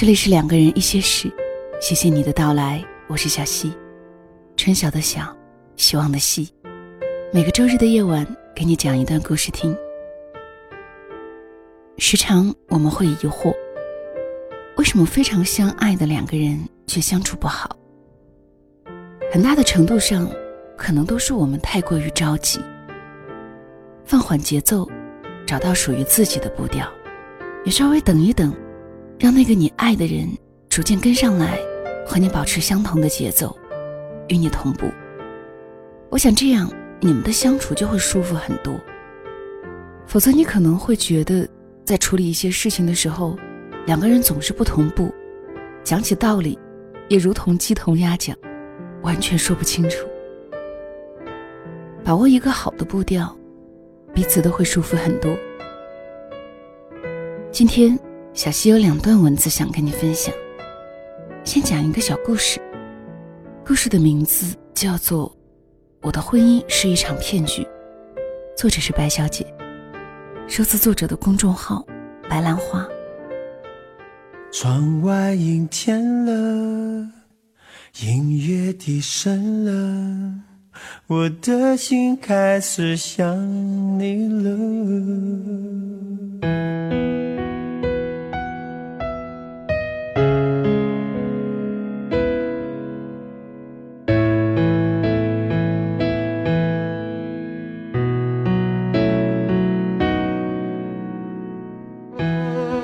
这里是两个人一些事，谢谢你的到来，我是小溪，春晓的晓，希望的希。每个周日的夜晚，给你讲一段故事听。时常我们会疑惑，为什么非常相爱的两个人却相处不好？很大的程度上，可能都是我们太过于着急，放缓节奏，找到属于自己的步调，也稍微等一等，让那个你爱的人逐渐跟上来，和你保持相同的节奏，与你同步。我想这样，你们的相处就会舒服很多。否则，你可能会觉得，在处理一些事情的时候，两个人总是不同步，讲起道理，也如同鸡同鸭讲。完全说不清楚。把握一个好的步调，彼此都会舒服很多。今天，小溪有两段文字想跟你分享。先讲一个小故事，故事的名字叫做《我的婚姻是一场骗局》，作者是白小姐，收自作者的公众号“白兰花”。窗外阴天了。音乐低声了，我的心开始想你了。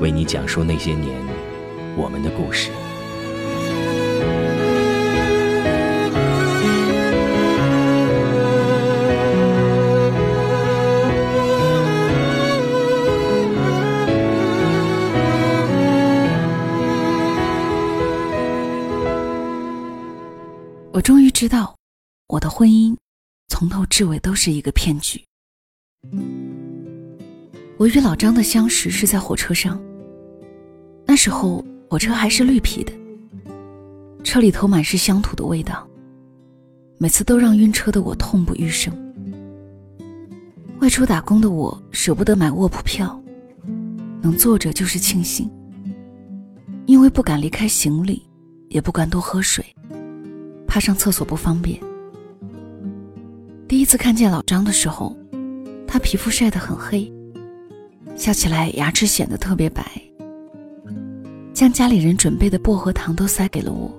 为你讲述那些年我们的故事。我终于知道，我的婚姻从头至尾都是一个骗局。我与老张的相识是在火车上，那时候火车还是绿皮的，车里头满是乡土的味道，每次都让晕车的我痛不欲生。外出打工的我舍不得买卧铺票，能坐着就是庆幸，因为不敢离开行李，也不敢多喝水。怕上厕所不方便。第一次看见老张的时候，他皮肤晒得很黑，笑起来牙齿显得特别白。将家里人准备的薄荷糖都塞给了我。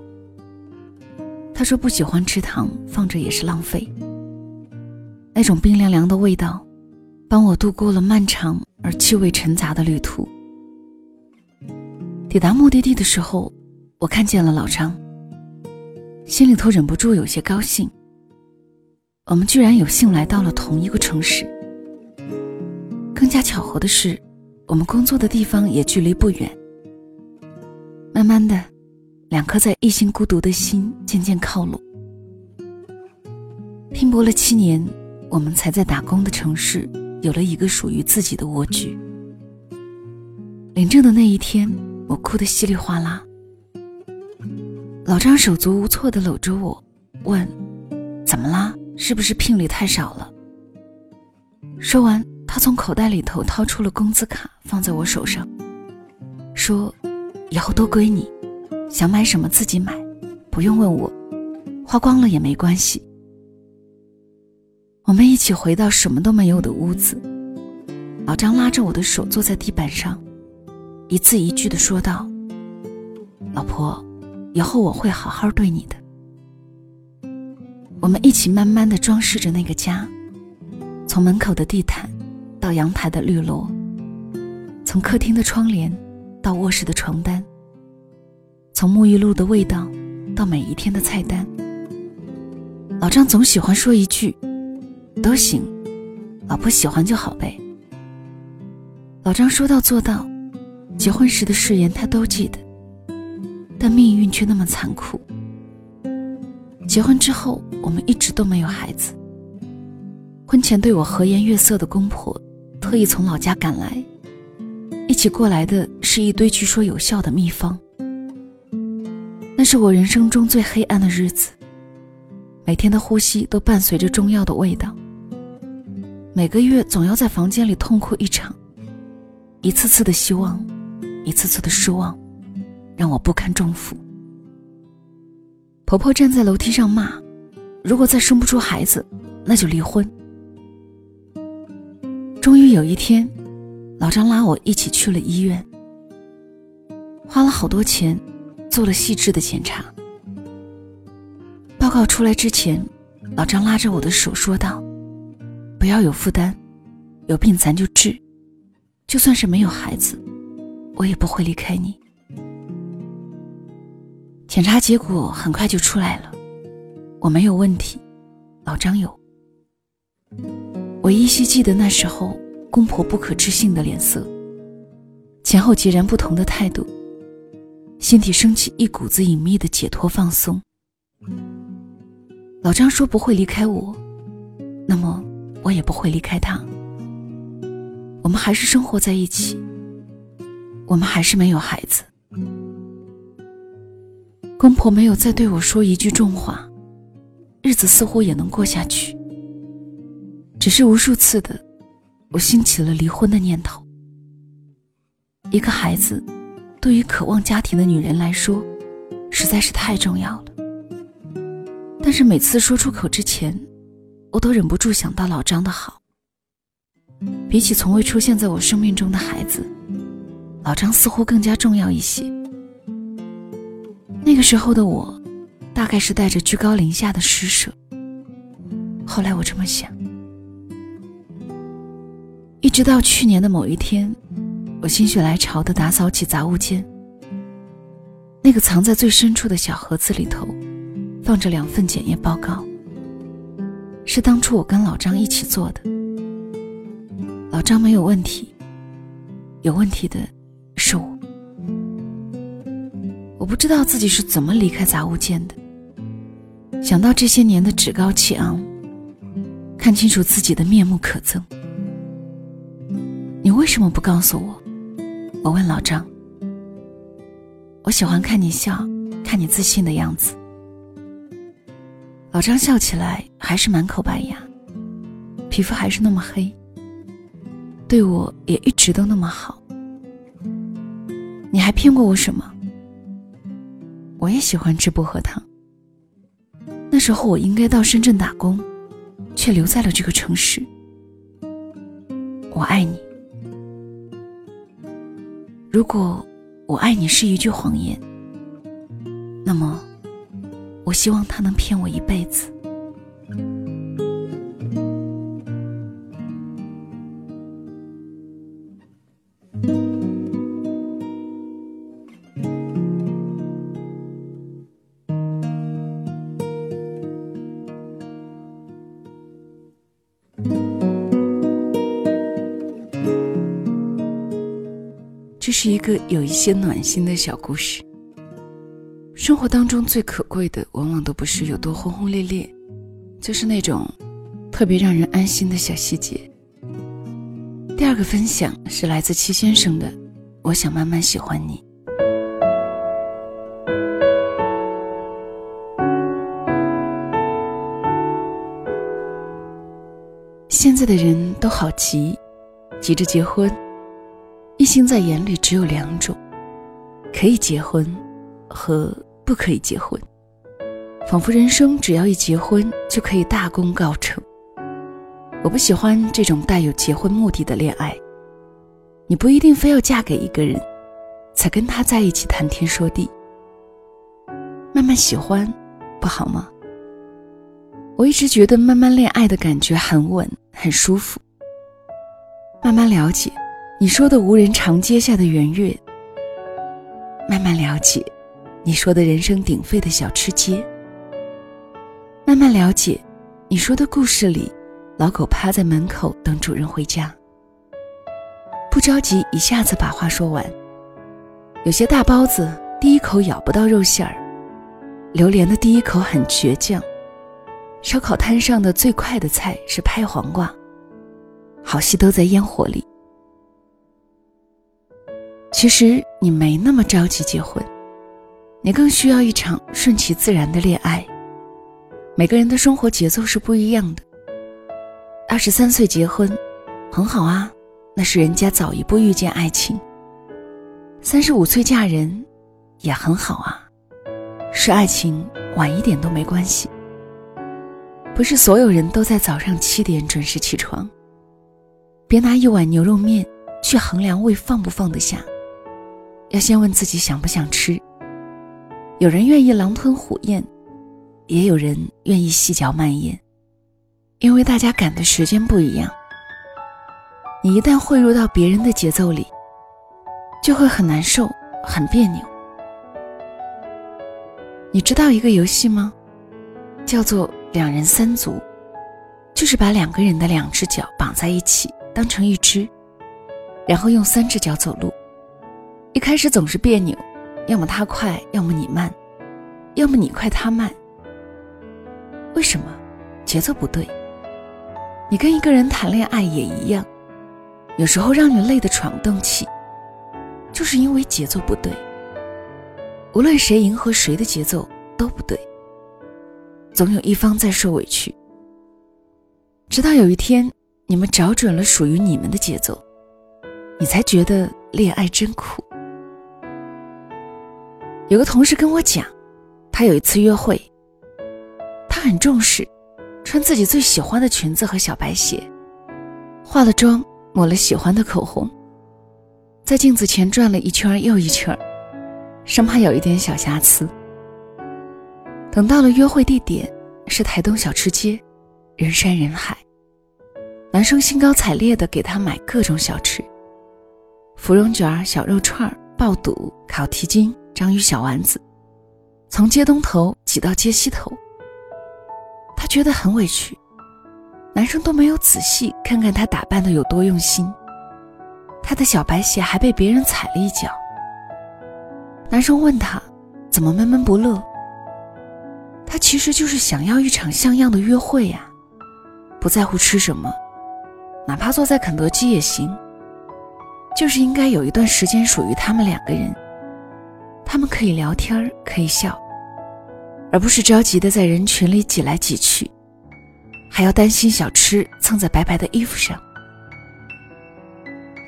他说不喜欢吃糖，放着也是浪费。那种冰凉凉的味道，帮我度过了漫长而气味沉杂的旅途。抵达目的地的时候，我看见了老张。心里头忍不住有些高兴。我们居然有幸来到了同一个城市。更加巧合的是，我们工作的地方也距离不远。慢慢的，两颗在一心孤独的心渐渐靠拢。拼搏了七年，我们才在打工的城市有了一个属于自己的蜗居。领证的那一天，我哭得稀里哗啦。老张手足无措地搂着我，问：“怎么啦？是不是聘礼太少了？”说完，他从口袋里头掏出了工资卡，放在我手上，说：“以后都归你，想买什么自己买，不用问我，花光了也没关系。”我们一起回到什么都没有的屋子，老张拉着我的手坐在地板上，一字一句的说道：“老婆。”以后我会好好对你的。我们一起慢慢的装饰着那个家，从门口的地毯，到阳台的绿萝，从客厅的窗帘，到卧室的床单，从沐浴露的味道，到每一天的菜单。老张总喜欢说一句：“都行，老婆喜欢就好呗。”老张说到做到，结婚时的誓言他都记得。但命运却那么残酷。结婚之后，我们一直都没有孩子。婚前对我和颜悦色的公婆，特意从老家赶来，起过来的是一堆据说有效的秘方。那是我人生中最黑暗的日子，每天的呼吸都伴随着中药的味道。每个月总要在房间里痛哭一场，一次次的希望，一次次的失望，让我不堪重负。婆婆站在楼梯上骂：“如果再生不出孩子，那就离婚。”终于有一天，老张拉我一起去了医院，花了好多钱，做了细致的检查。报告出来之前，老张拉着我的手说道：“不要有负担，有病咱就治，就算是没有孩子，我也不会离开你。”检查结果很快就出来了，我没有问题，老张有。我依稀记得那时候公婆不可置信的脸色，前后截然不同的态度，心底升起一股子隐秘的解脱放松。老张说不会离开我，那么我也不会离开他。我们还是生活在一起，我们还是没有孩子。公婆没有再对我说一句重话，日子似乎也能过下去。只是无数次的，我兴起了离婚的念头。一个孩子，对于渴望家庭的女人来说，实在是太重要了。但是每次说出口之前，我都忍不住想到老张的好。比起从未出现在我生命中的孩子，老张似乎更加重要一些。那个时候的我，大概是带着居高临下的施舍。后来我这么想。一直到去年的某一天，我心血来潮的打扫起杂物间。那个藏在最深处的小盒子里头，放着两份检验报告，是当初我跟老张一起做的。老张没有问题，有问题的是我。我不知道自己是怎么离开杂物间的。想到这些年的趾高气昂，看清楚自己的面目可憎。为什么不告诉我？我问老张。我喜欢看你笑，看你自信的样子。老张笑起来还是满口白牙，皮肤还是那么黑，对我也一直都那么好。你还骗过我什么？我也喜欢吃薄荷糖。那时候我应该到深圳打工，却留在了这个城市。我爱你。如果我爱你是一句谎言，那么我希望他能骗我一辈子。这是一个有一些暖心的小故事。生活当中最可贵的，往往都不是有多轰轰烈烈，就是那种特别让人安心的小细节。第二个分享是来自戚先生的《我想慢慢喜欢你》。现在的人都好急，急着结婚。一心在眼里只有两种：可以结婚和不可以结婚。仿佛人生只要一结婚就可以大功告成。我不喜欢这种带有结婚目的的恋爱。你不一定非要嫁给一个人，才跟他在一起谈天说地。慢慢喜欢，不好吗？我一直觉得慢慢恋爱的感觉很稳，很舒服。慢慢了解。你说的无人长街下的圆月，慢慢了解；你说的人声鼎沸的小吃街，慢慢了解；你说的故事里，老狗趴在门口等主人回家。不着急一下子把话说完，有些大包子第一口咬不到肉馅儿，榴莲的第一口很倔强，烧烤摊上的最快的菜是拍黄瓜，好戏都在烟火里。其实你没那么着急结婚，你更需要一场顺其自然的恋爱。每个人的生活节奏是不一样的。二十三岁结婚，很好啊，那是人家早一步遇见爱情。三十五岁嫁人，也很好啊，是爱情晚一点都没关系。不是所有人都在早上七点准时起床。别拿一碗牛肉面去衡量胃放不放得下，要先问自己想不想吃。有人愿意狼吞虎咽。也有人愿意细嚼慢咽，因为大家赶的时间不一样。你一旦汇入到别人的节奏里，就会很难受、很别扭。你知道一个游戏吗？叫做两人三足，就是把两个人的两只脚绑在一起，当成一只，然后用三只脚走路。一开始总是别扭，要么他快，要么你慢，要么你快他慢。为什么节奏不对？你跟一个人谈恋爱也一样，有时候让你累得喘不动气，就是因为节奏不对。无论谁迎合谁的节奏都不对，总有一方在受委屈。直到有一天，你们找准了属于你们的节奏，你才觉得恋爱真苦。有个同事跟我讲，他有一次约会。他很重视，穿自己最喜欢的裙子和小白鞋，化了妆，抹了喜欢的口红，在镜子前转了一圈又一圈，生怕有一点小瑕疵。等到了约会地点是台东小吃街，人山人海，男生兴高采烈地给她买各种小吃：芙蓉卷、小肉串、爆肚、烤蹄筋、章鱼小丸子，从街东头挤到街西头。她觉得很委屈，男生都没有仔细看看她打扮的有多用心。她的小白鞋还被别人踩了一脚。男生问她怎么闷闷不乐？他其实就是想要一场像样的约会呀，不在乎吃什么，哪怕坐在肯德基也行。就是应该有一段时间属于他们两个人，他们可以聊天，可以笑。而不是着急的在人群里挤来挤去，还要担心小吃蹭在白白的衣服上。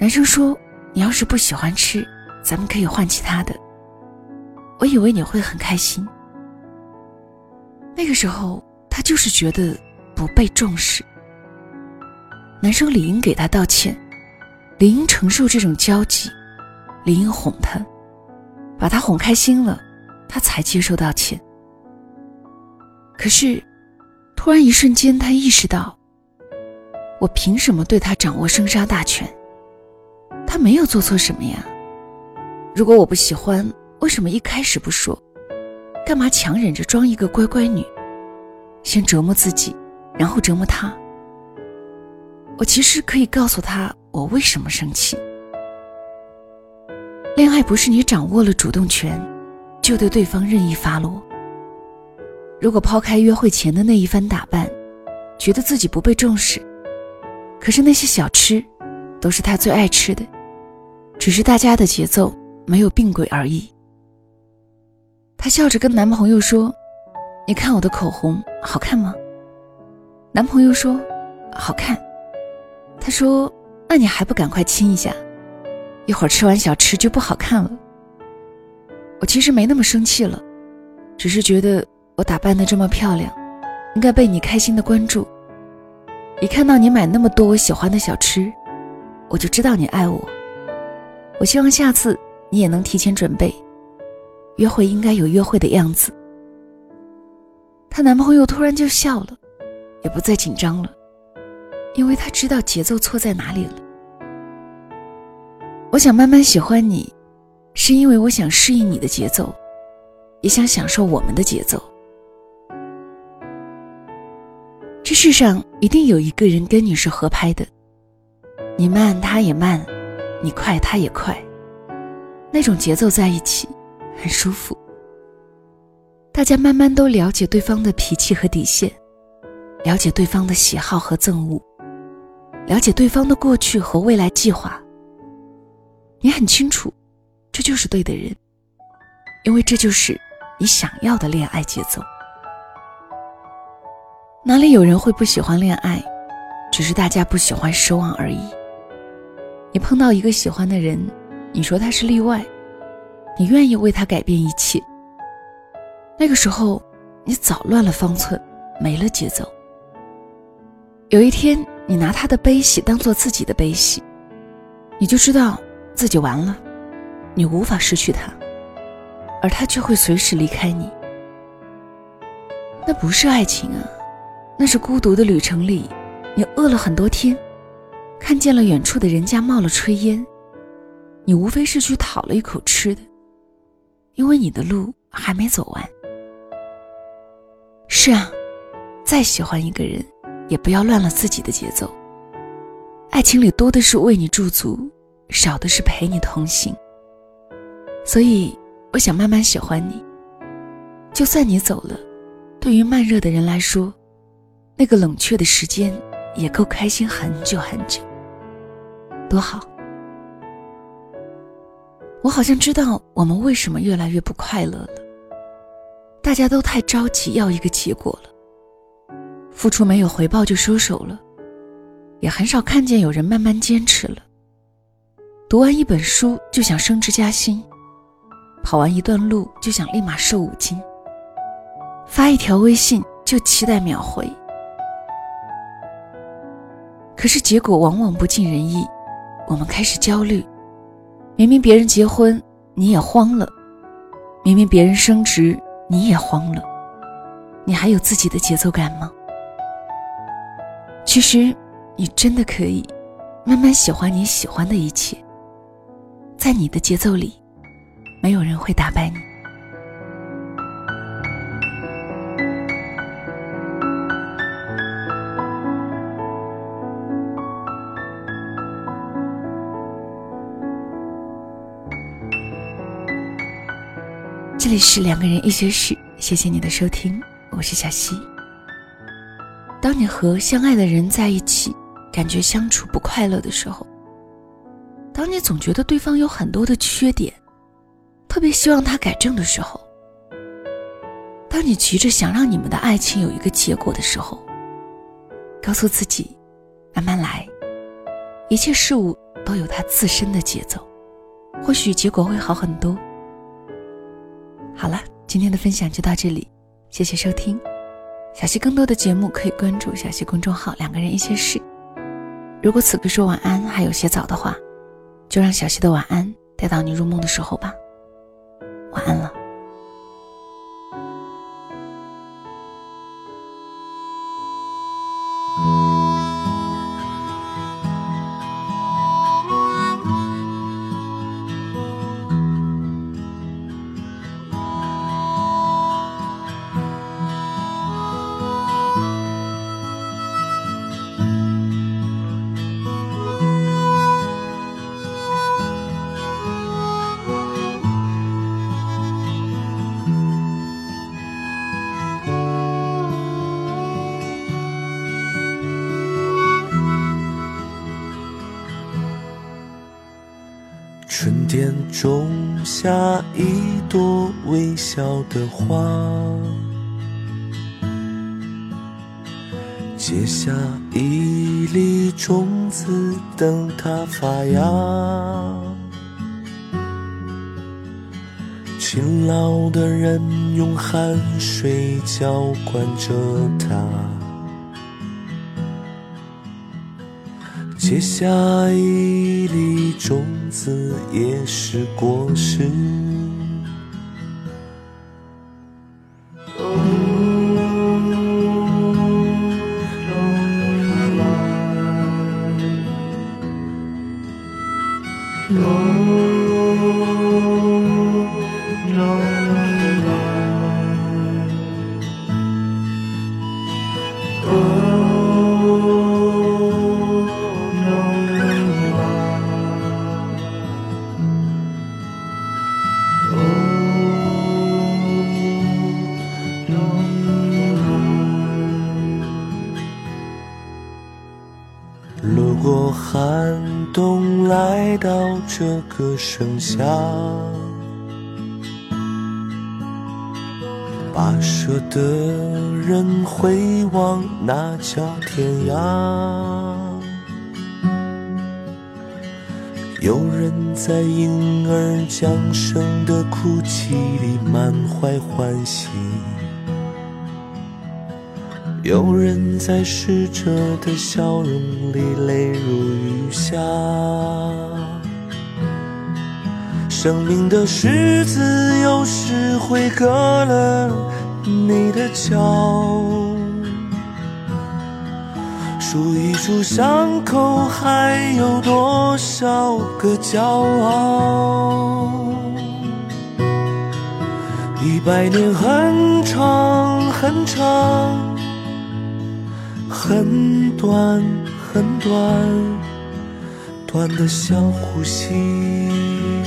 男生说：“你要是不喜欢吃，咱们可以换其他的。”我以为你会很开心。那个时候，他就是觉得不被重视。男生理应给他道歉，理应承受这种交集，理应哄他，把他哄开心了，他才接受道歉。可是，突然一瞬间，他意识到，我凭什么对他掌握生杀大权？他没有做错什么呀。如果我不喜欢，为什么一开始不说？干嘛强忍着装一个乖乖女？先折磨自己，然后折磨他。我其实可以告诉他我为什么生气。恋爱不是你掌握了主动权，就对对方任意发落。如果抛开约会前的那一番打扮，觉得自己不被重视，可是那些小吃，都是他最爱吃的，只是大家的节奏没有并轨而已。她笑着跟男朋友说：“你看我的口红好看吗？”男朋友说：“好看。”她说：“那你还不赶快亲一下，一会儿吃完小吃就不好看了。”我其实没那么生气了，只是觉得。我打扮的这么漂亮，应该被你开心的关注。一看到你买那么多我喜欢的小吃，我就知道你爱我。我希望下次你也能提前准备，约会应该有约会的样子。她男朋友突然就笑了，也不再紧张了，因为他知道节奏错在哪里了。我想慢慢喜欢你，是因为我想适应你的节奏，也想享受我们的节奏。这世上一定有一个人跟你是合拍的，你慢他也慢，你快他也快，那种节奏在一起，很舒服。大家慢慢都了解对方的脾气和底线，了解对方的喜好和憎恶，了解对方的过去和未来计划。你很清楚，这就是对的人，因为这就是你想要的恋爱节奏。哪里有人会不喜欢恋爱？只是大家不喜欢失望而已。你碰到一个喜欢的人，你说他是例外，你愿意为他改变一切。那个时候，你早乱了方寸，没了节奏。有一天，你拿他的悲喜当做自己的悲喜，你就知道自己完了，你无法失去他，而他却会随时离开你。那不是爱情啊，那是孤独的旅程里，你饿了很多天。看见了远处的人家冒了炊烟，你无非是去讨了一口吃的，因为你的路还没走完。是啊，再喜欢一个人，也不要乱了自己的节奏。爱情里多的是为你驻足，少的是陪你同行。所以，我想慢慢喜欢你。就算你走了，对于慢热的人来说，那个冷却的时间也够开心很久很久。多好！我好像知道我们为什么越来越不快乐了。大家都太着急要一个结果了，付出没有回报就收手了，也很少看见有人慢慢坚持了。读完一本书就想升职加薪，跑完一段路就想立马瘦五斤，发一条微信就期待秒回。可是结果往往不尽人意。我们开始焦虑，明明别人结婚，你也慌了；明明别人升职，你也慌了。你还有自己的节奏感吗？其实，你真的可以慢慢喜欢你喜欢的一切，在你的节奏里，没有人会打败你。这里是两个人一些事，谢谢你的收听，我是小溪。当你和相爱的人在一起，感觉相处不快乐的时候，当你总觉得对方有很多的缺点，特别希望他改正的时候，当你急着想让你们的爱情有一个结果的时候，告诉自己，慢慢来，一切事物都有它自身的节奏，或许结果会好很多。好了，今天的分享就到这里，谢谢收听。小溪更多的节目可以关注小溪公众号“两个人一些事”。如果此刻说晚安还有些早的话，就让小溪的晚安带到你入梦的时候吧。晚安了。春天种下一朵微笑的花，结下一粒种子，等它发芽。勤劳的人用汗水浇灌着它。结下一粒种子，也是果实。这个盛夏，跋涉的人回望那叫天涯。有人在婴儿降生的哭泣里满怀欢喜。有人在逝者的笑容里泪如雨下，生命的十字有时会割了你的脚，数一数伤口还有多少个骄傲？一百年很长很长。很短，很短，短的像呼吸，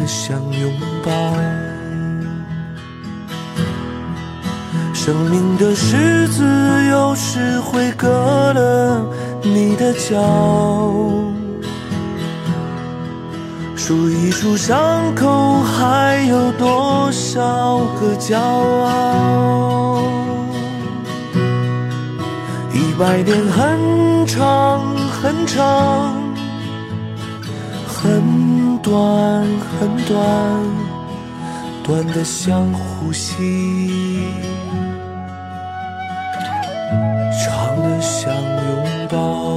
的像拥抱。生命的十字有时会割了你的脚，数一数伤口还有多少个骄傲。一百年很长很长，很短很短，短的像呼吸，长的像拥抱。